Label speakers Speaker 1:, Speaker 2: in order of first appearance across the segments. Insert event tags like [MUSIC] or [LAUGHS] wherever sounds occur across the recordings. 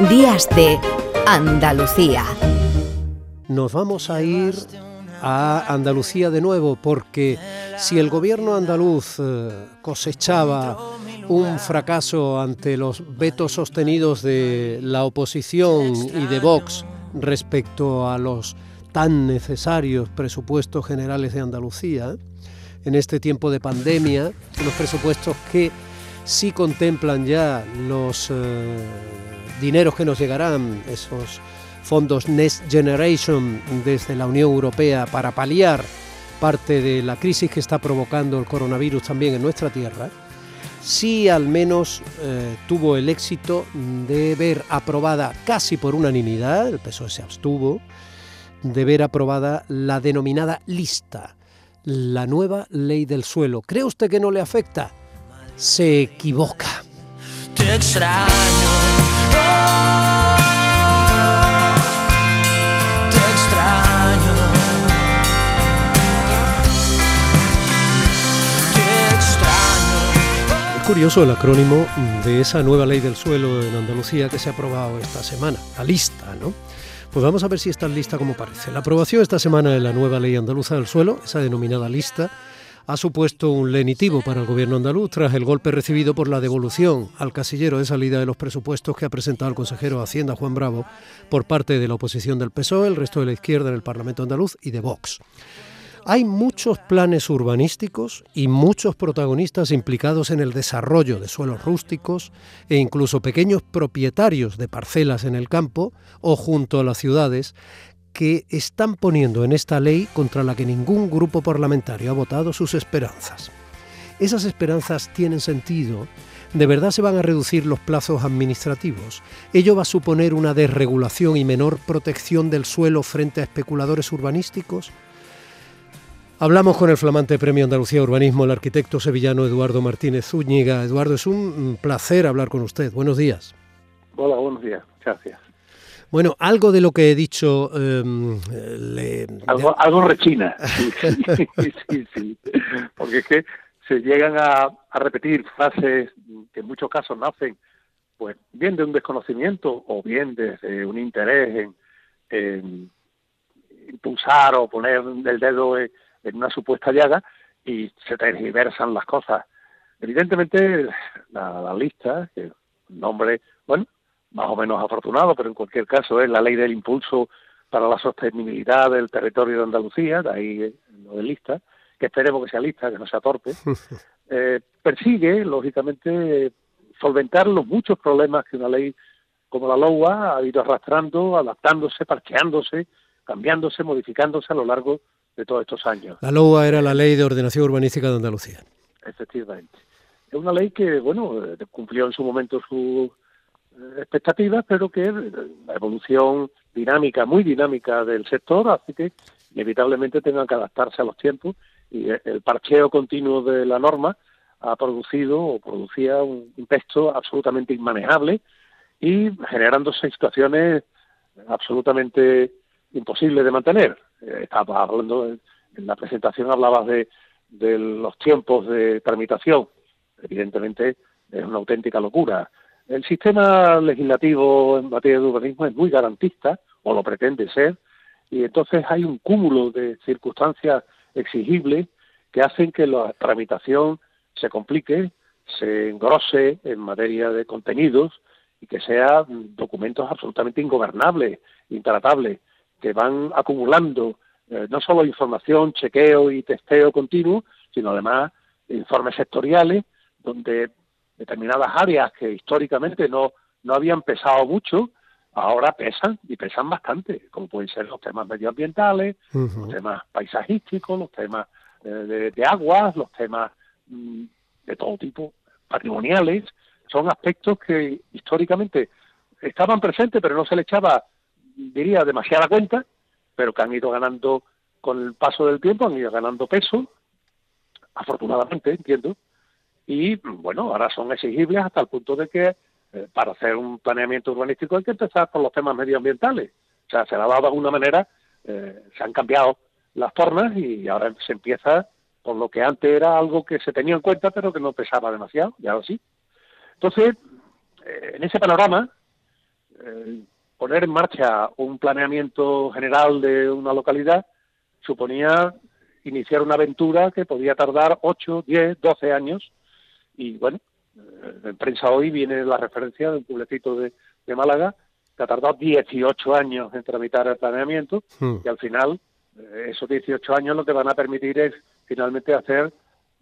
Speaker 1: Días de Andalucía.
Speaker 2: Nos vamos a ir a Andalucía de nuevo porque si el gobierno andaluz eh, cosechaba un fracaso ante los vetos sostenidos de la oposición y de Vox respecto a los tan necesarios presupuestos generales de Andalucía, en este tiempo de pandemia, los presupuestos que sí contemplan ya los eh, dineros que nos llegarán, esos fondos Next Generation desde la Unión Europea para paliar parte de la crisis que está provocando el coronavirus también en nuestra tierra, sí al menos eh, tuvo el éxito de ver aprobada casi por unanimidad, el PSOE se abstuvo, de ver aprobada la denominada lista, la nueva ley del suelo. ¿Cree usted que no le afecta? Se equivoca. Te extraño. Curioso el acrónimo de esa nueva ley del suelo en Andalucía que se ha aprobado esta semana, la lista, ¿no? Pues vamos a ver si está lista como parece. La aprobación esta semana de la nueva ley andaluza del suelo, esa denominada lista, ha supuesto un lenitivo para el gobierno andaluz tras el golpe recibido por la devolución al casillero de salida de los presupuestos que ha presentado el consejero de Hacienda Juan Bravo por parte de la oposición del PSOE, el resto de la izquierda en el Parlamento andaluz y de Vox. Hay muchos planes urbanísticos y muchos protagonistas implicados en el desarrollo de suelos rústicos e incluso pequeños propietarios de parcelas en el campo o junto a las ciudades que están poniendo en esta ley contra la que ningún grupo parlamentario ha votado sus esperanzas. Esas esperanzas tienen sentido. ¿De verdad se van a reducir los plazos administrativos? ¿Ello va a suponer una desregulación y menor protección del suelo frente a especuladores urbanísticos? Hablamos con el flamante Premio Andalucía Urbanismo, el arquitecto sevillano Eduardo Martínez Zúñiga. Eduardo, es un placer hablar con usted. Buenos días.
Speaker 3: Hola, buenos días. Gracias.
Speaker 2: Bueno, algo de lo que he dicho... Em,
Speaker 3: algo, rechina. [LAUGHS] Sí, sí, sí, Porque es que se llegan a, repetir frases que en muchos casos nacen pues bien de un desconocimiento o bien desde un interés en, impulsar o poner el dedo en en una supuesta llaga y se tergiversan las cosas. Evidentemente, la, lista, que nombre, bueno, más o menos afortunado, pero en cualquier caso es la ley del impulso para la sostenibilidad del territorio de Andalucía, de ahí lo de lista, que esperemos que sea lista, que no sea torpe, [LAUGHS] eh, persigue, lógicamente, solventar los muchos problemas que una ley como la LOA ha ido arrastrando, adaptándose, parcheándose, cambiándose, modificándose a lo largo de todos estos años.
Speaker 2: La LOA era la Ley de Ordenación Urbanística de Andalucía.
Speaker 3: Efectivamente. Es una ley que, bueno, cumplió en su momento eh, expectativas, pero que la evolución dinámica, muy dinámica del sector, hace que inevitablemente tengan que adaptarse a los tiempos y el parcheo continuo de la norma ha producido o producía un, texto absolutamente inmanejable y generándose situaciones absolutamente imposibles de mantener. Eh, estaba hablando, en la presentación hablabas de, de los tiempos de tramitación. Evidentemente es una auténtica locura. El sistema legislativo en materia de urbanismo es muy garantista, o lo pretende ser, y entonces hay un cúmulo de circunstancias exigibles que hacen que la tramitación se complique, se engrose en materia de contenidos y que sean documentos absolutamente ingobernables, intratables que van acumulando eh, no solo información, chequeo y testeo continuo, sino además informes sectoriales donde determinadas áreas que históricamente no, no habían pesado mucho, ahora pesan y pesan bastante, como pueden ser los temas medioambientales, los temas paisajísticos, los temas eh, de, aguas, los temas mm, de todo tipo, patrimoniales, son aspectos que históricamente estaban presentes pero no se le echaba diría, demasiada cuenta, pero que han ido ganando con el paso del tiempo, han ido ganando peso, afortunadamente, entiendo, y bueno, ahora son exigibles hasta el punto de que eh, para hacer un planeamiento urbanístico hay que empezar por los temas medioambientales. O sea, se la dado de alguna manera, eh, se han cambiado las formas y ahora se empieza por lo que antes era algo que se tenía en cuenta pero que no pesaba demasiado, ya ahora sí. Entonces, eh, en ese panorama, poner en marcha un planeamiento general de una localidad suponía iniciar una aventura que podía tardar 8, 10, 12 años. Y bueno, eh, en prensa hoy viene la referencia de un pueblecito de, Málaga que ha tardado 18 años en tramitar el planeamiento hmm. y al final eh, esos 18 años lo que van a permitir es finalmente hacer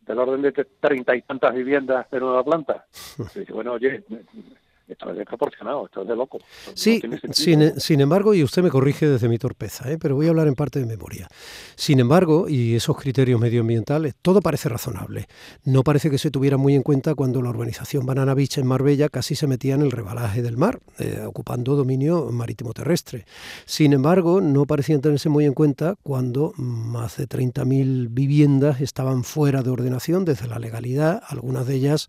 Speaker 3: del orden de treinta y tantas viviendas de nueva planta. Y bueno, oye, esto es desproporcionado, esto es de loco.
Speaker 2: Sí, sin, embargo, y usted me corrige desde mi torpeza, ¿eh? pero voy a hablar en parte de memoria. Sin embargo, y esos criterios medioambientales, todo parece razonable. No parece que se tuviera muy en cuenta cuando la urbanización Banana Beach en Marbella casi se metía en el rebalaje del mar, eh, ocupando dominio marítimo terrestre. Sin embargo, no parecían tenerse muy en cuenta cuando más de 30.000 viviendas estaban fuera de ordenación desde la legalidad, algunas de ellas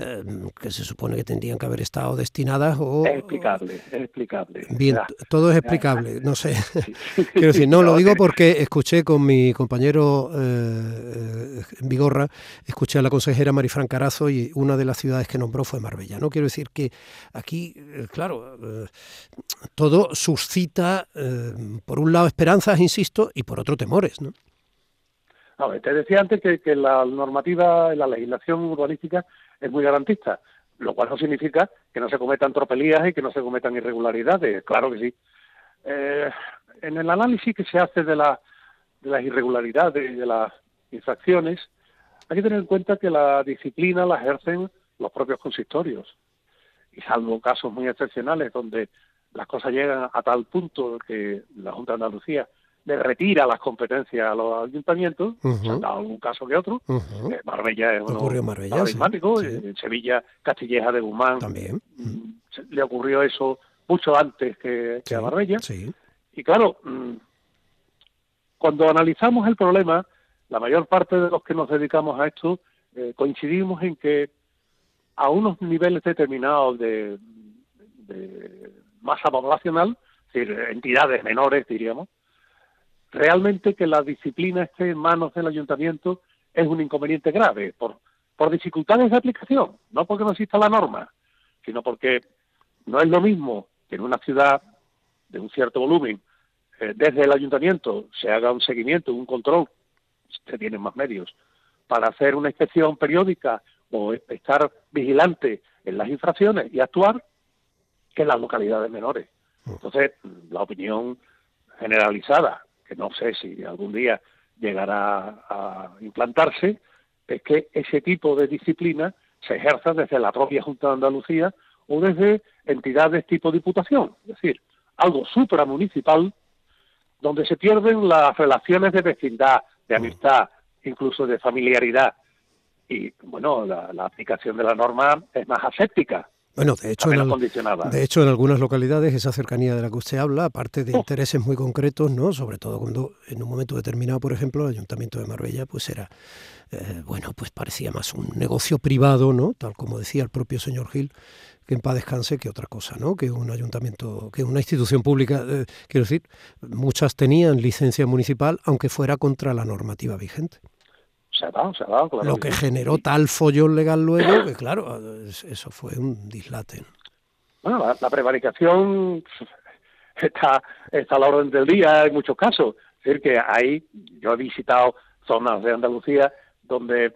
Speaker 2: Em, que se supone que tendrían que haber estado destinadas o...
Speaker 3: Es explicable, es explicable.
Speaker 2: Bien, todo es explicable, no sé. [LAUGHS] [LAUGHS] Quiero decir, no, lo digo porque escuché con mi compañero eh, Vigorra, escuché a la consejera Marifran Carazo y una de las ciudades que nombró fue Marbella. No quiero decir que aquí, eh, claro, eh, todo suscita, eh, por un lado, esperanzas, insisto, y por otro, temores, ¿no?
Speaker 3: No, te decía antes que, que la normativa, la legislación urbanística es muy garantista, lo cual no significa que no se cometan tropelías y que no se cometan irregularidades, claro que sí. Eh, en el análisis que se hace de, la, de las irregularidades y de las infracciones, hay que tener en cuenta que la disciplina la ejercen los propios consistorios. Y salvo casos muy excepcionales donde las cosas llegan a tal punto que la Junta de Andalucía le retira las competencias a los ayuntamientos, se han dado algún caso que otro. Eh, Marbella es uno
Speaker 2: Marbella,
Speaker 3: en Sevilla, Castilleja de Guzmán.
Speaker 2: También.
Speaker 3: Mm, le ocurrió eso mucho antes que, a Marbella. Y claro, mm, cuando analizamos el problema, la mayor parte de los que nos dedicamos a esto eh, coincidimos en que a unos niveles determinados de, de masa poblacional, es decir, entidades menores, diríamos, realmente que la disciplina esté en manos del ayuntamiento es un inconveniente grave por, por dificultades de aplicación, no porque no exista la norma, sino porque no es lo mismo que en una ciudad de un cierto volumen, eh, desde el ayuntamiento se haga un seguimiento, un control, se tienen más medios, para hacer una inspección periódica o estar vigilante en las infracciones y actuar, que en las localidades menores. Mm. Entonces, la opinión generalizada que no sé si algún día llegará a implantarse, es que ese tipo de disciplina se ejerza desde la propia Junta de Andalucía o desde entidades tipo diputación, es decir, algo supramunicipal donde se pierden las relaciones de vecindad, de amistad, incluso de familiaridad. Y bueno, la, la aplicación de la norma es más aséptica,
Speaker 2: bueno, de hecho, en de hecho, en algunas localidades esa cercanía de la que usted habla, aparte de oh. intereses muy concretos, ¿no? Sobre todo cuando en un momento determinado, por ejemplo, el Ayuntamiento de Marbella, pues era, eh, bueno, pues parecía más un negocio privado, ¿no? Tal como decía el propio señor Gil, que en paz descanse, que otra cosa, ¿no? Que un ayuntamiento, que una institución pública, eh, quiero decir, muchas tenían licencia municipal, aunque fuera contra la normativa vigente
Speaker 3: se ha dado, se ha dado. Claro.
Speaker 2: Lo que generó tal follón legal luego, que claro, eso fue un dislate.
Speaker 3: Bueno, la, prevaricación está, está a la orden del día en muchos casos. Es decir, que ahí yo he visitado zonas de Andalucía donde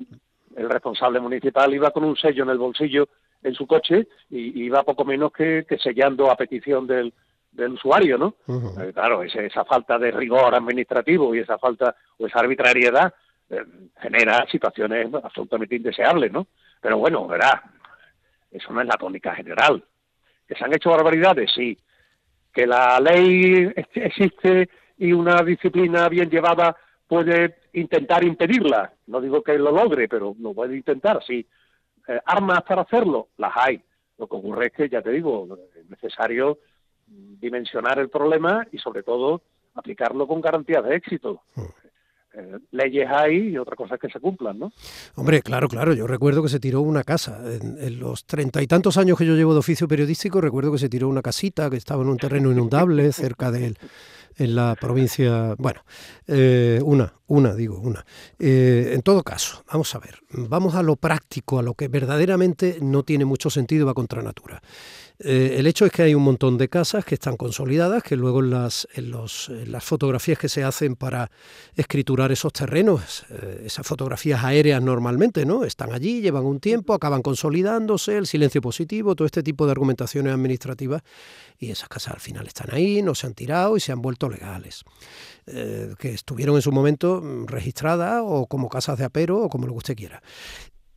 Speaker 3: el responsable municipal iba con un sello en el bolsillo en su coche y iba poco menos que, sellando a petición del, del usuario, ¿no? Eh, claro, esa falta de rigor administrativo y esa falta o esa arbitrariedad eh, genera situaciones absolutamente indeseables, ¿no? Pero bueno, verá, eso no es la tónica general. ¿Que se han hecho barbaridades? Sí. ¿Que la ley existe y una disciplina bien llevada puede intentar impedirla? No digo que lo logre, pero lo puede intentar, sí. Eh, ¿Armas para hacerlo? Las hay. Lo que ocurre es que, ya te digo, es necesario dimensionar el problema y, sobre todo, aplicarlo con garantías de éxito. Eh, leyes hay y otra cosa que se cumplan, ¿no?
Speaker 2: Hombre, claro, claro. Yo recuerdo que se tiró una casa. En, los treinta y tantos años que yo llevo de oficio periodístico, recuerdo que se tiró una casita que estaba en un terreno inundable [LAUGHS] cerca de él, en la provincia. Bueno, eh, una, una, digo, una. Eh, en todo caso, vamos a ver. Vamos a lo práctico, a lo que verdaderamente no tiene mucho sentido, va contra natura. Eh, el hecho es que hay un montón de casas que están consolidadas, que luego en las, en los, las fotografías que se hacen para escriturar esos terrenos, eh, esas fotografías aéreas normalmente, ¿no? Están allí, llevan un tiempo, acaban consolidándose, el silencio positivo, todo este tipo de argumentaciones administrativas, y esas casas al final están ahí, no se han tirado y se han vuelto legales. Eh, que estuvieron en su momento mm, registradas o como casas de apero o como lo que usted quiera.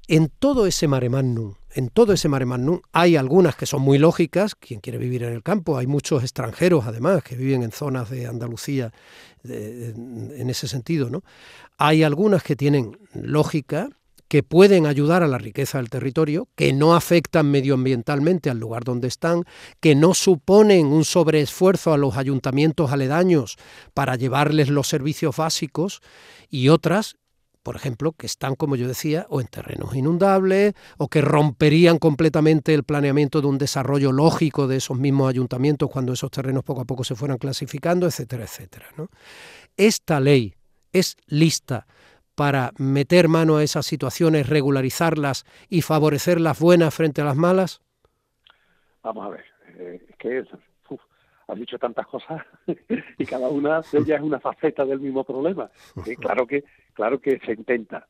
Speaker 2: En todo ese mare magnum, en todo ese mare magnum, hay algunas que son muy lógicas, quien quiere vivir en el campo, hay muchos extranjeros además que viven en zonas de Andalucía en ese sentido, ¿no? Hay algunas que tienen lógica, que pueden ayudar a la riqueza del territorio, que no afectan medioambientalmente al lugar donde están, que no suponen un sobreesfuerzo a los ayuntamientos aledaños para llevarles los servicios básicos, y otras por ejemplo, que están, como yo decía, o en terrenos inundables, o que romperían completamente el planeamiento de un desarrollo lógico de esos mismos ayuntamientos cuando esos terrenos poco a poco se fueran clasificando, etcétera, etcétera. Esta ley es lista para meter mano a esas situaciones, regularizarlas y favorecer las buenas frente a las malas?
Speaker 3: Vamos a ver, eh, es que has dicho tantas cosas [LAUGHS] y cada una de ellas es una faceta del mismo problema. [LAUGHS] claro que claro que se intenta.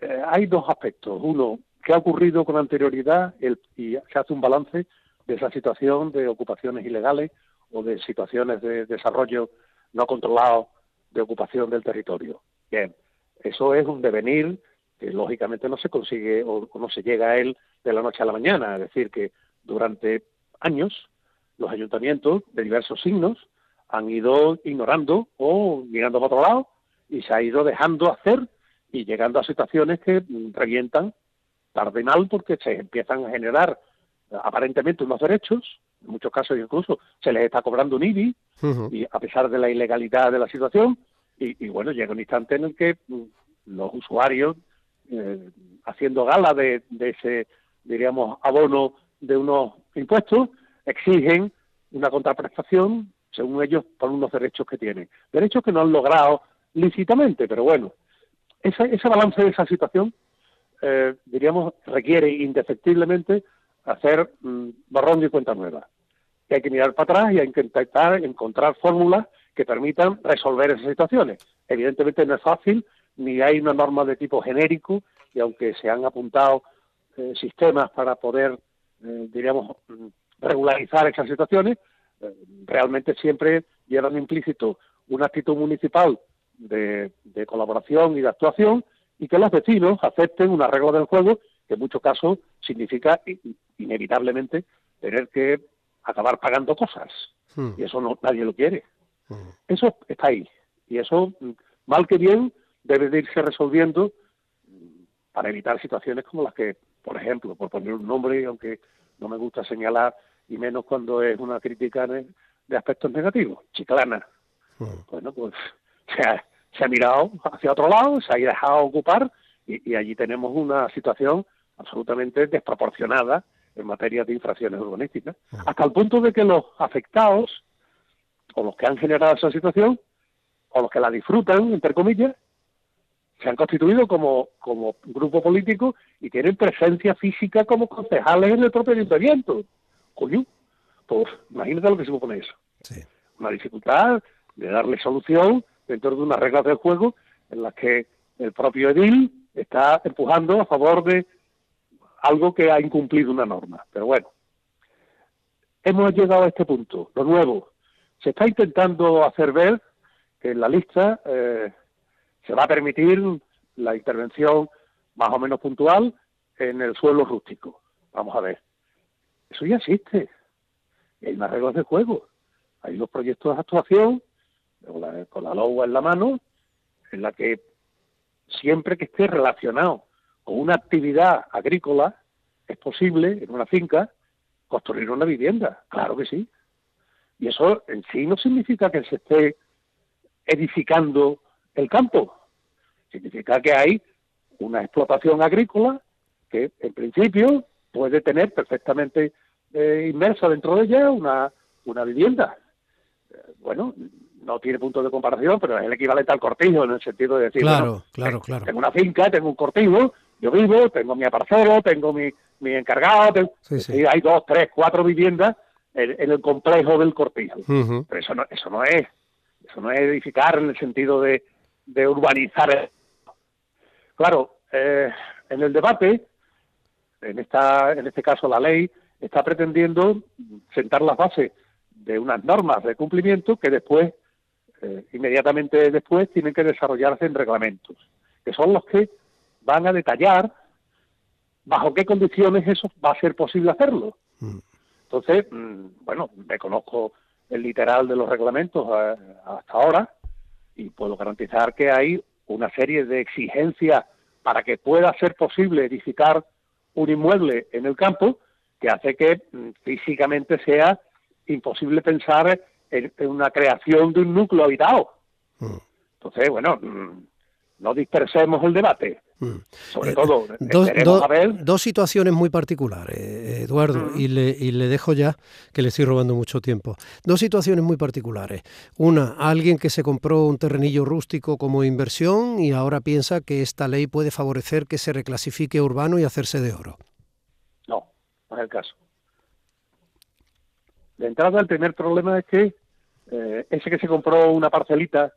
Speaker 3: Eh, hay dos aspectos. Uno, ¿qué ha ocurrido con anterioridad? El, y se hace un balance de esa situación de ocupaciones ilegales o de situaciones de desarrollo no controlado de ocupación del territorio. Bien, eso es un devenir que lógicamente no se consigue o no se llega a él de la noche a la mañana. Es decir, que durante años los ayuntamientos de diversos signos han ido ignorando o mirando para otro lado y se ha ido dejando hacer y llegando a situaciones que revientan tarde y mal porque se empiezan a generar aparentemente unos derechos, en muchos casos incluso se les está cobrando un IBI, y a pesar de la ilegalidad de la situación, y, bueno, llega un instante en el que mm, los usuarios, eh, haciendo gala de, de ese, diríamos, abono de unos impuestos, exigen una contraprestación, según ellos, por unos derechos que tienen. Derechos que no han logrado lícitamente, pero bueno, ese, balance de esa situación, eh, diríamos, requiere indefectiblemente hacer mm, borrón de cuenta nueva. Y hay que mirar para atrás y hay que intentar encontrar fórmulas que permitan resolver esas situaciones. Evidentemente no es fácil, ni hay una norma de tipo genérico, y aunque se han apuntado eh, sistemas para poder, eh, diríamos, mm, regularizar esas situaciones, eh, realmente siempre llevan implícito una actitud municipal de, colaboración y de actuación y que los vecinos acepten una regla del juego que en muchos casos significa inevitablemente tener que acabar pagando cosas. Hmm. Y eso no nadie lo quiere. Hmm. Eso está ahí. Y eso, mal que bien, debe de irse resolviendo para evitar situaciones como las que, por ejemplo, por poner un nombre, aunque no me gusta señalar, y menos cuando es una crítica de, aspectos negativos, Chiclana. Hmm. Bueno, pues [LAUGHS] se ha, se ha, mirado hacia otro lado, se ha dejado ocupar y, allí tenemos una situación absolutamente desproporcionada en materia de infracciones urbanísticas, hasta el punto de que los afectados o los que han generado esa situación o los que la disfrutan, entre comillas, se han constituido como, como grupo político y tienen presencia física como concejales en el propio ayuntamiento. Coño, pues imagínate lo que se supone eso. Una dificultad de darle solución dentro de unas reglas del juego en las que el propio edil está empujando a favor de algo que ha incumplido una norma. Pero bueno, hemos llegado a este punto. Lo nuevo, se está intentando hacer ver que en la lista eh, se va a permitir la intervención más o menos puntual en el suelo rústico. Vamos a ver. Eso ya existe. hay unas reglas de juego. Hay unos proyectos de actuación con la, con LOA en la mano, en la que siempre que esté relacionado con una actividad agrícola, es posible en una finca construir una vivienda. Claro que sí. Y eso en sí no significa que se esté edificando el campo. Significa que hay una explotación agrícola que en principio puede tener perfectamente eh, inmersa dentro de ella una, una vivienda. Eh, bueno, no tiene punto de comparación, pero es el equivalente al cortijo en el sentido de decir,
Speaker 2: claro, claro, claro.
Speaker 3: tengo una finca, tengo un cortijo yo vivo, tengo mi aparcero, tengo mi, mi encargado, y hay dos, tres, cuatro viviendas en, el complejo del cortijo. Pero eso no, eso no es, eso no es edificar en el sentido de, de urbanizar. Claro, eh, en el debate, en esta, en este caso la ley, está pretendiendo sentar las bases de unas normas de cumplimiento que después, eh, inmediatamente después, tienen que desarrollarse en reglamentos, que son los que van a detallar bajo qué condiciones eso va a ser posible hacerlo. Mm. Entonces, mm, bueno, me conozco el literal de los reglamentos eh, hasta ahora y puedo garantizar que hay una serie de exigencias para que pueda ser posible edificar un inmueble en el campo que hace que mm, físicamente sea imposible pensar en, una creación de un núcleo habitado. Mm. Entonces, bueno, mm, no dispersemos el debate. Sobre eh, todo,
Speaker 2: dos, situaciones muy particulares, Eduardo, y, le, y le dejo ya que le estoy robando mucho tiempo. Dos situaciones muy particulares. Una, alguien que se compró un terrenillo rústico como inversión y ahora piensa que esta ley puede favorecer que se reclasifique urbano y hacerse de oro.
Speaker 3: No, no es el caso. De entrada, el primer problema es que eh, ese que se compró una parcelita,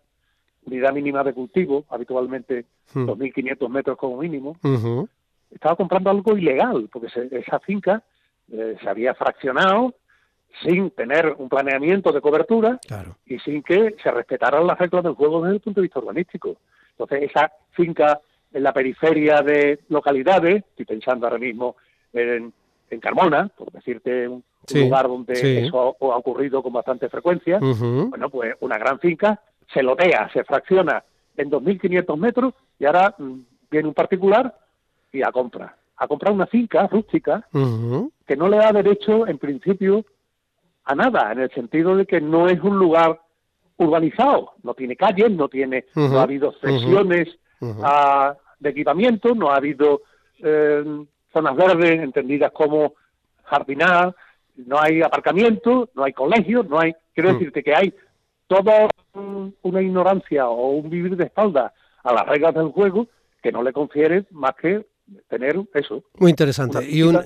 Speaker 3: unidad mínima de cultivo, habitualmente 2.500 hmm. metros como mínimo, estaba comprando algo ilegal, porque esa finca eh, se había fraccionado sin tener un planeamiento de cobertura y sin que se respetaran las reglas del juego desde el punto de vista urbanístico. Entonces, esa finca en la periferia de localidades, estoy pensando ahora mismo en, en Carmona, por decirte un, un lugar donde eso ha ocurrido con bastante frecuencia, bueno, pues una gran finca se lotea, se fracciona en 2.500 metros y ahora mm, viene un particular y a compra. A comprar una finca rústica que no le da derecho, en principio, a nada, en el sentido de que no es un lugar urbanizado, no tiene calles, no tiene, no ha habido sesiones de equipamiento, no ha habido eh, zonas verdes entendidas como jardinadas, no hay aparcamiento, no hay colegios, no hay, quiero mm. decirte que hay toda una ignorancia o un vivir de espalda a las reglas del juego que no le confiere más que tener eso.
Speaker 2: Muy interesante. Y un,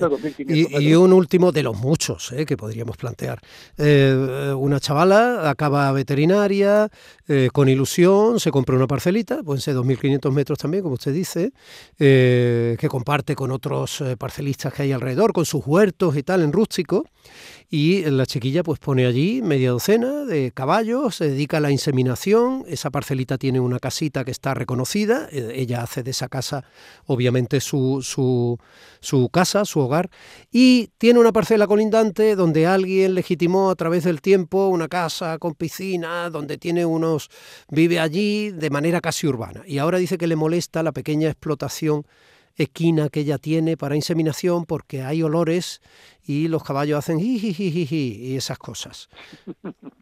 Speaker 2: y, un, último de los muchos eh, que podríamos plantear. Eh, una chavala acaba veterinaria, eh, con ilusión, se compra una parcelita, pueden ser 2.500 metros también, como usted dice, que comparte con otros parcelistas que hay alrededor, con sus huertos y tal, en rústico y la chiquilla pues pone allí media docena de caballos, se dedica a la inseminación, esa parcelita tiene una casita que está reconocida, eh, ella hace de esa casa obviamente su, su, su casa, su hogar, y tiene una parcela colindante donde alguien legitimó a través del tiempo una casa con piscina, donde tiene unos, vive allí de manera casi urbana, y ahora dice que le molesta la pequeña explotación equina que ella tiene para inseminación porque hay olores y los caballos hacen jiji y esas cosas. [LAUGHS]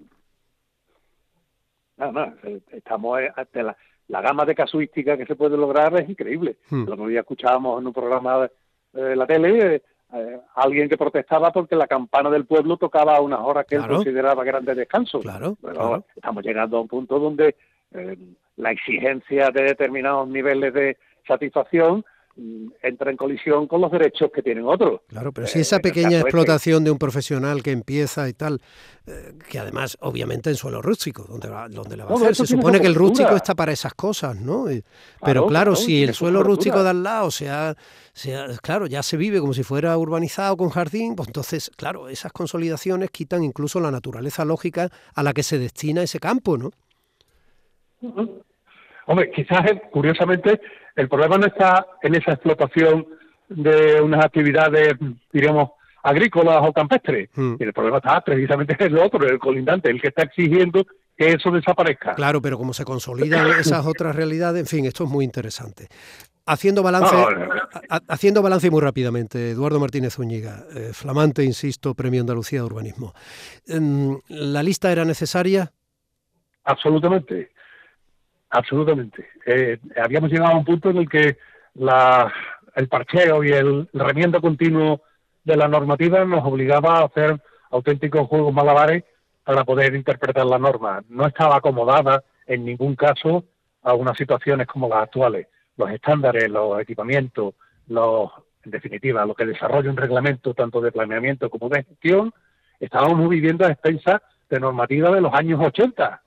Speaker 3: Nada eh, estamos ante la, la, gama de casuística que se puede lograr es increíble. Hmm. Lo que día escuchábamos en un programa de, la tele, eh, alguien que protestaba porque la campana del pueblo tocaba a unas horas que él consideraba que eran de descanso.
Speaker 2: Claro,
Speaker 3: Pero estamos llegando a un punto donde eh, la exigencia de determinados niveles de satisfacción entra en colisión con los derechos que tienen otros.
Speaker 2: Claro, pero si esa pequeña explotación de un profesional que empieza y tal, eh, que además obviamente en suelo rústico, donde, donde le va a hacer, se supone que el rústico está para esas cosas, ¿no? pero claro, si el suelo rústico de al lado, sea, sea, claro, ya se vive como si fuera urbanizado con jardín, pues entonces, claro, esas consolidaciones quitan incluso la naturaleza lógica a la que se destina ese campo, ¿no?
Speaker 3: Hombre, quizás curiosamente el problema no está en esa explotación de unas actividades, diríamos, agrícolas o campestres. Hmm. El problema está precisamente en el otro, el colindante, el que está exigiendo que eso desaparezca.
Speaker 2: Claro, pero como se consolidan [COUGHS] esas otras realidades, en fin, esto es muy interesante. Haciendo balance, haciendo balance muy rápidamente, Eduardo Martínez Zúñiga, eh, flamante, insisto, Premio Andalucía de Urbanismo. Em, ¿La lista era necesaria?
Speaker 3: Absolutamente. Absolutamente. Eh, habíamos llegado a un punto en el que la, el parcheo y el, remiendo continuo de la normativa nos obligaba a hacer auténticos juegos malabares para poder interpretar la norma. No estaba acomodada en ningún caso a unas situaciones como las actuales. Los estándares, los equipamientos, los, en definitiva, lo que desarrolla un reglamento tanto de planeamiento como de gestión, estábamos viviendo a expensas de normativa de los años 80.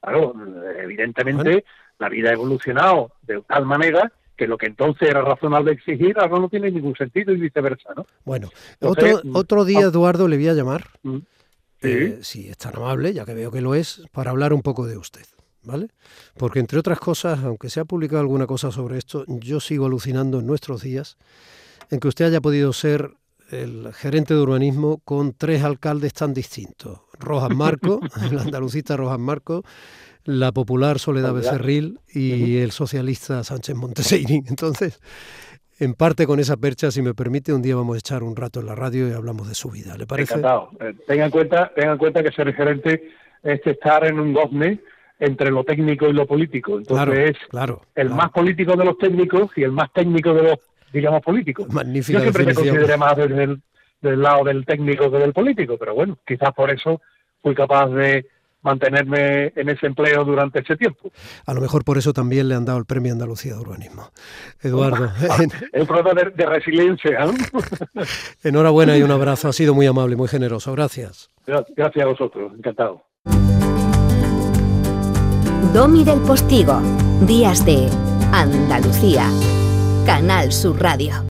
Speaker 3: Claro, evidentemente la vida ha evolucionado de tal manera que lo que entonces era razonable exigir ahora no tiene ningún sentido y viceversa, ¿no?
Speaker 2: Bueno, otro, mm, otro día, Eduardo, le voy a llamar, mm, eh, si es tan amable, ya que veo que lo es, para hablar un poco de usted. ¿Vale? Porque entre otras cosas, aunque se ha publicado alguna cosa sobre esto, yo sigo alucinando en nuestros días en que usted haya podido ser el gerente de urbanismo con tres alcaldes tan distintos. Rojas Marco, [LAUGHS] el andalucista Rojas Marco, la popular Soledad Becerril y el socialista Sánchez Monteseirín. Entonces, en parte con esa percha, si me permite, un día vamos a echar un rato en la radio y hablamos de su vida. ¿Le parece?
Speaker 3: Encantado. Eh, tenga en cuenta, tenga en cuenta que ser gerente es estar en un gozne entre lo técnico y lo político. Entonces
Speaker 2: claro,
Speaker 3: es el más político de los técnicos y el más técnico de los, digamos, políticos.
Speaker 2: Magnífica
Speaker 3: Yo siempre me consideré más desde el, del lado del técnico que del político, pero bueno, quizás por eso fui capaz de mantenerme en ese empleo durante ese tiempo.
Speaker 2: A lo mejor por eso también le han dado el Premio Andalucía de Urbanismo. Eduardo. [LAUGHS]
Speaker 3: el problema de, de resiliencia. [LAUGHS]
Speaker 2: Enhorabuena y un abrazo. Ha sido muy amable, muy generoso. Gracias.
Speaker 3: Gracias a vosotros. Encantado.
Speaker 1: Domi del Postigo. Días de Andalucía. Canal Sur Radio.